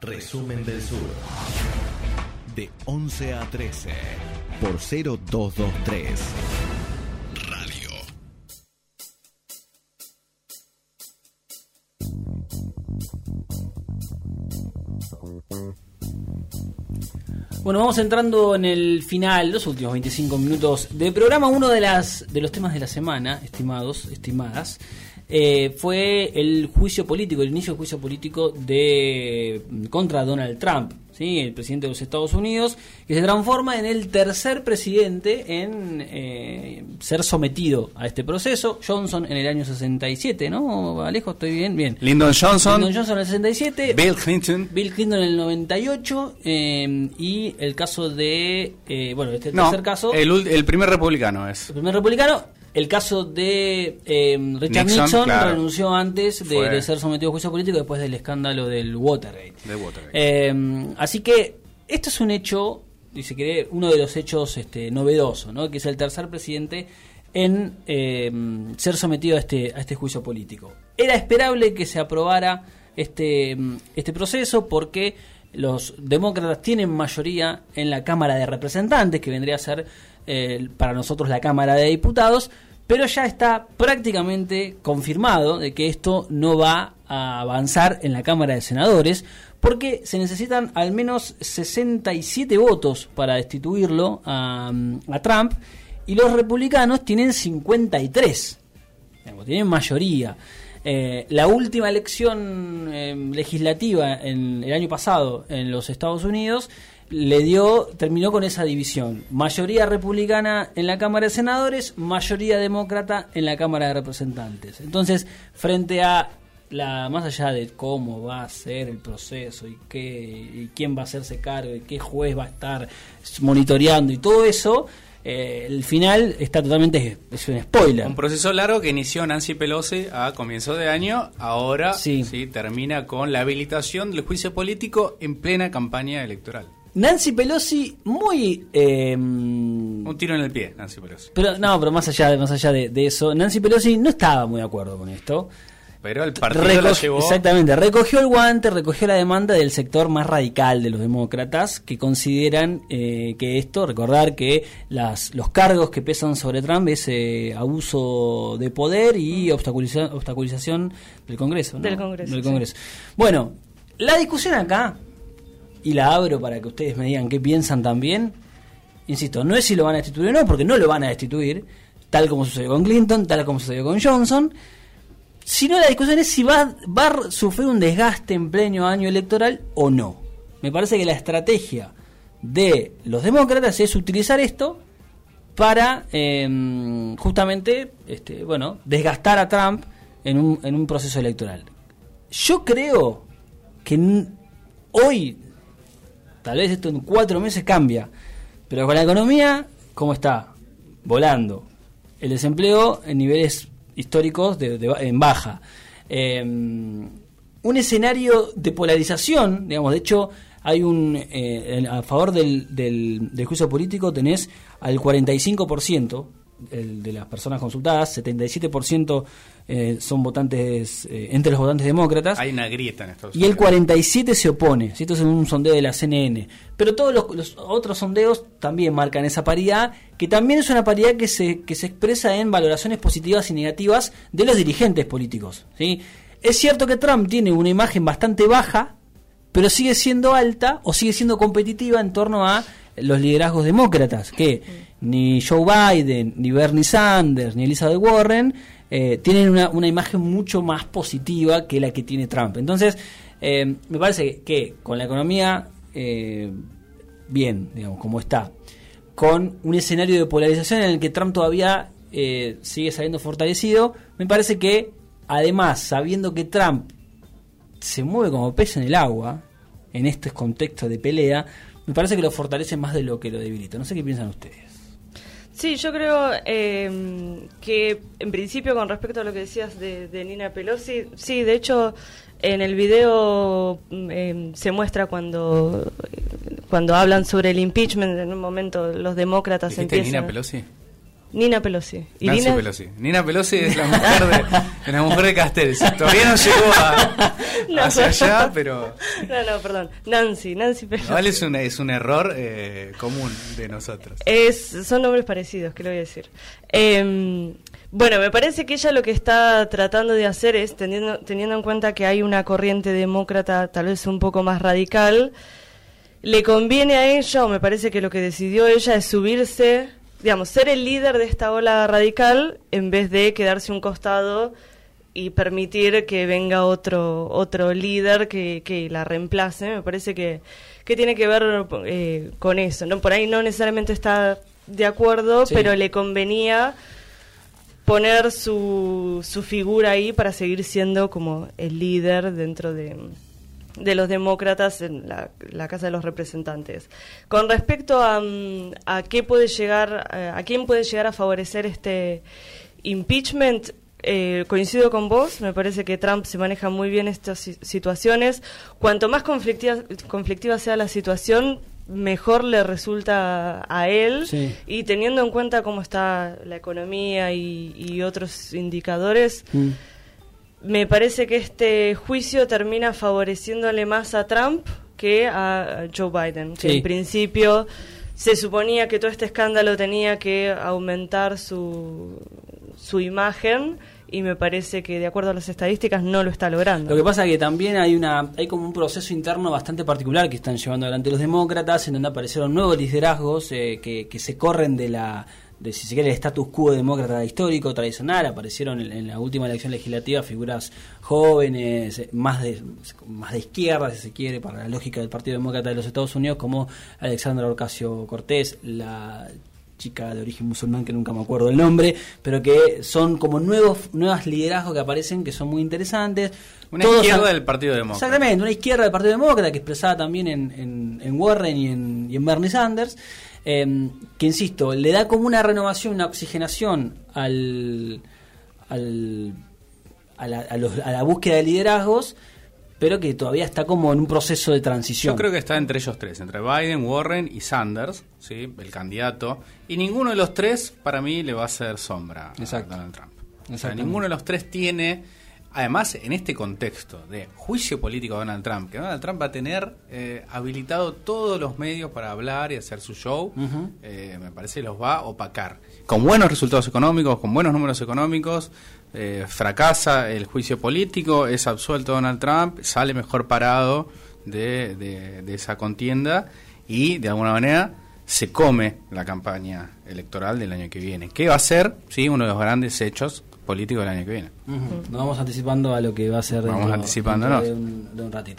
Resumen del Sur. De 11 a 13 por 0223. Radio. Bueno, vamos entrando en el final, los últimos 25 minutos de programa. Uno de, las, de los temas de la semana, estimados, estimadas, eh, fue el juicio político, el inicio del juicio político de contra Donald Trump, ¿sí? el presidente de los Estados Unidos, que se transforma en el tercer presidente en eh, ser sometido a este proceso. Johnson en el año 67, ¿no? Alejo, estoy bien, bien. Lyndon Johnson. Lyndon Johnson en el 67. Bill Clinton. Bill Clinton en el 98 eh, y el caso de, eh, bueno, este No, tercer caso, el, el primer republicano es. el primer republicano, el caso de eh, Richard Nixon, Nixon, claro. renunció antes de, ser sometido a juicio político después del escándalo del Watergate. De Watergate. Eh, así que esto es un hecho, y se quiere, uno de los hechos este, novedosos, ¿no? que es el tercer presidente en eh, ser sometido a este, a este juicio político. Era esperable que se aprobara este, este proceso porque los demócratas tienen mayoría en la Cámara de Representantes, que vendría a ser eh, para nosotros la Cámara de Diputados, pero ya está prácticamente confirmado de que esto no va a avanzar en la Cámara de Senadores, porque se necesitan al menos 67 votos para destituirlo a, a Trump, y los republicanos tienen 53, digamos, tienen mayoría. Eh, la última elección eh, legislativa en el año pasado en los Estados Unidos le dio terminó con esa división. Mayoría republicana en la Cámara de Senadores mayoría demócrata en la Cámara de Representantes. Entonces frente a la más allá de cómo va a ser el proceso y qué y quién va a hacerse cargo y qué juez va a estar monitoreando y todo eso eh, el final está totalmente es un spoiler Un proceso largo que inició Nancy Pelosi a comienzo de año, ahora Sí. sí. termina con la habilitación del juicio político en plena campaña electoral. Nancy Pelosi muy eh, Un tiro en el pie, Nancy Pelosi. pero no pero más allá más allá de, de eso Nancy Pelosi no estaba muy de acuerdo con esto Pero el partido la llevó. exactamente recogió el guante recogió la demanda del sector más radical de los demócratas que consideran eh, que esto recordar que las los cargos que pesan sobre Trump es eh, abuso de poder y obstaculiza- obstaculización del Congreso ¿no? Del Congreso, Del sí. Congreso. bueno la discusión acá y la abro para que ustedes me digan qué piensan también. Insisto, no es si lo van a destituir o no, porque no lo van a destituir, tal como sucedió con Clinton, tal como sucedió con Johnson, sino la discusión es si va, va a sufrir un desgaste en pleno año electoral o no. Me parece que la estrategia de los demócratas es utilizar esto para eh, justamente este, bueno, desgastar a Trump en un, en un proceso electoral. Yo creo que hoy, tal vez esto en cuatro meses cambia, pero con la economía, ¿cómo está? Volando. El desempleo en niveles históricos de, de en baja. Eh, un escenario de polarización, digamos, de hecho hay un, eh, a favor del, del, del juicio político tenés al 45% el de las personas consultadas, 77% eh, son votantes, eh, entre los votantes demócratas, Hay una grieta en Estados y el Unidos. 47 se opone. ¿sí? Esto es un sondeo de la CNN. Pero todos los, los otros sondeos también marcan esa paridad, que también es una paridad que se, que se expresa en valoraciones positivas y negativas de los dirigentes políticos. ¿sí? Es cierto que Trump tiene una imagen bastante baja, pero sigue siendo alta o sigue siendo competitiva en torno a los liderazgos demócratas, que ni Joe Biden, ni Bernie Sanders, ni Elizabeth Warren eh, tienen una, imagen mucho más positiva que la que tiene Trump. Entonces, eh, me parece que con la economía eh, bien, digamos, como está, con un escenario de polarización en el que Trump todavía sigue saliendo fortalecido, me parece que, además, sabiendo que Trump se mueve como pez en el agua, en este contexto de pelea, me parece que lo fortalece más de lo que lo debilita. No sé qué piensan ustedes. Sí, yo creo eh, que en principio con respecto a lo que decías de, de Nina Pelosi, sí, de hecho en el video mm, eh, se muestra cuando cuando hablan sobre el impeachment, en un momento los demócratas ¿Dijiste empiezan... Nina Pelosi? Nina Pelosi. Y Nancy Nina... Pelosi. Nina Pelosi es la mujer de, la mujer de Castells. Todavía no llegó a, hacia allá, pero... No, no, perdón. Nancy, Nancy Pelosi. Igual es un, es un error eh, común de nosotros. Es, son nombres parecidos, que lo voy a decir. Eh, bueno, me parece que ella lo que está tratando de hacer es, teniendo, teniendo en cuenta que hay una corriente demócrata tal vez un poco más radical, le conviene a ella, o me parece que lo que decidió ella es subirse digamos, ser el líder de esta ola radical en vez de quedarse un costado y permitir que venga otro otro líder que, que la reemplace. Me parece que, que tiene que ver eh, con eso. ¿no? Por ahí no necesariamente está de acuerdo, pero le convenía poner su, su figura ahí para seguir siendo como el líder dentro de de los demócratas en la, Casa de los Representantes. Con respecto a, mm, a qué puede llegar, eh, a quién puede llegar a favorecer este impeachment, eh, coincido con vos, me parece que Trump se maneja muy bien estas situaciones. Cuanto más conflictiva, conflictiva sea la situación, mejor le resulta a él y teniendo en cuenta cómo está la economía y, otros indicadores. Mm me parece que este juicio termina favoreciéndole más a Trump que a Joe Biden, que en principio se suponía que todo este escándalo tenía que aumentar su, su imagen y me parece que de acuerdo a las estadísticas no lo está logrando. Lo que pasa es que también hay una hay como un proceso interno bastante particular que están llevando adelante los demócratas en donde aparecieron nuevos liderazgos eh, que, que se corren de la de si se quiere el status quo demócrata histórico tradicional aparecieron en, la última elección legislativa figuras jóvenes eh, más de más de izquierda si se quiere para la lógica del Partido Demócrata de los Estados Unidos como Alexandra Ocasio Cortés la chica de origen musulmán que nunca me acuerdo el nombre, pero que son como nuevos nuevas liderazgos que aparecen que son muy interesantes. Una izquierda del Partido Demócrata. Exactamente, una izquierda del Partido Demócrata que expresada también en, en, Warren y en, y en Bernie Sanders. Em, que insisto, le da como una renovación, una oxigenación al, al a, la, a, la, búsqueda de liderazgos, pero que todavía está como en un proceso de transición. Yo creo que está entre ellos tres, entre Biden, Warren y Sanders, ¿sí? el candidato, y ninguno de los tres para mí le va a hacer sombra a Donald Trump. ninguno de los tres tiene Además, en este contexto de juicio político de Donald Trump, que Donald Trump va a tener eh, habilitado todos los medios para hablar y hacer su show, eh, me parece que los va a opacar. Con buenos resultados económicos, con buenos números económicos, eh, fracasa el juicio político, es absuelto Donald Trump, sale mejor parado de, de esa contienda y, de alguna manera, se come la campaña electoral del año que viene. ¿Qué va a ser? Sí, uno de los grandes hechos político del año que viene. Nos vamos anticipando a lo que va a ser vamos anticipando, de un ratito.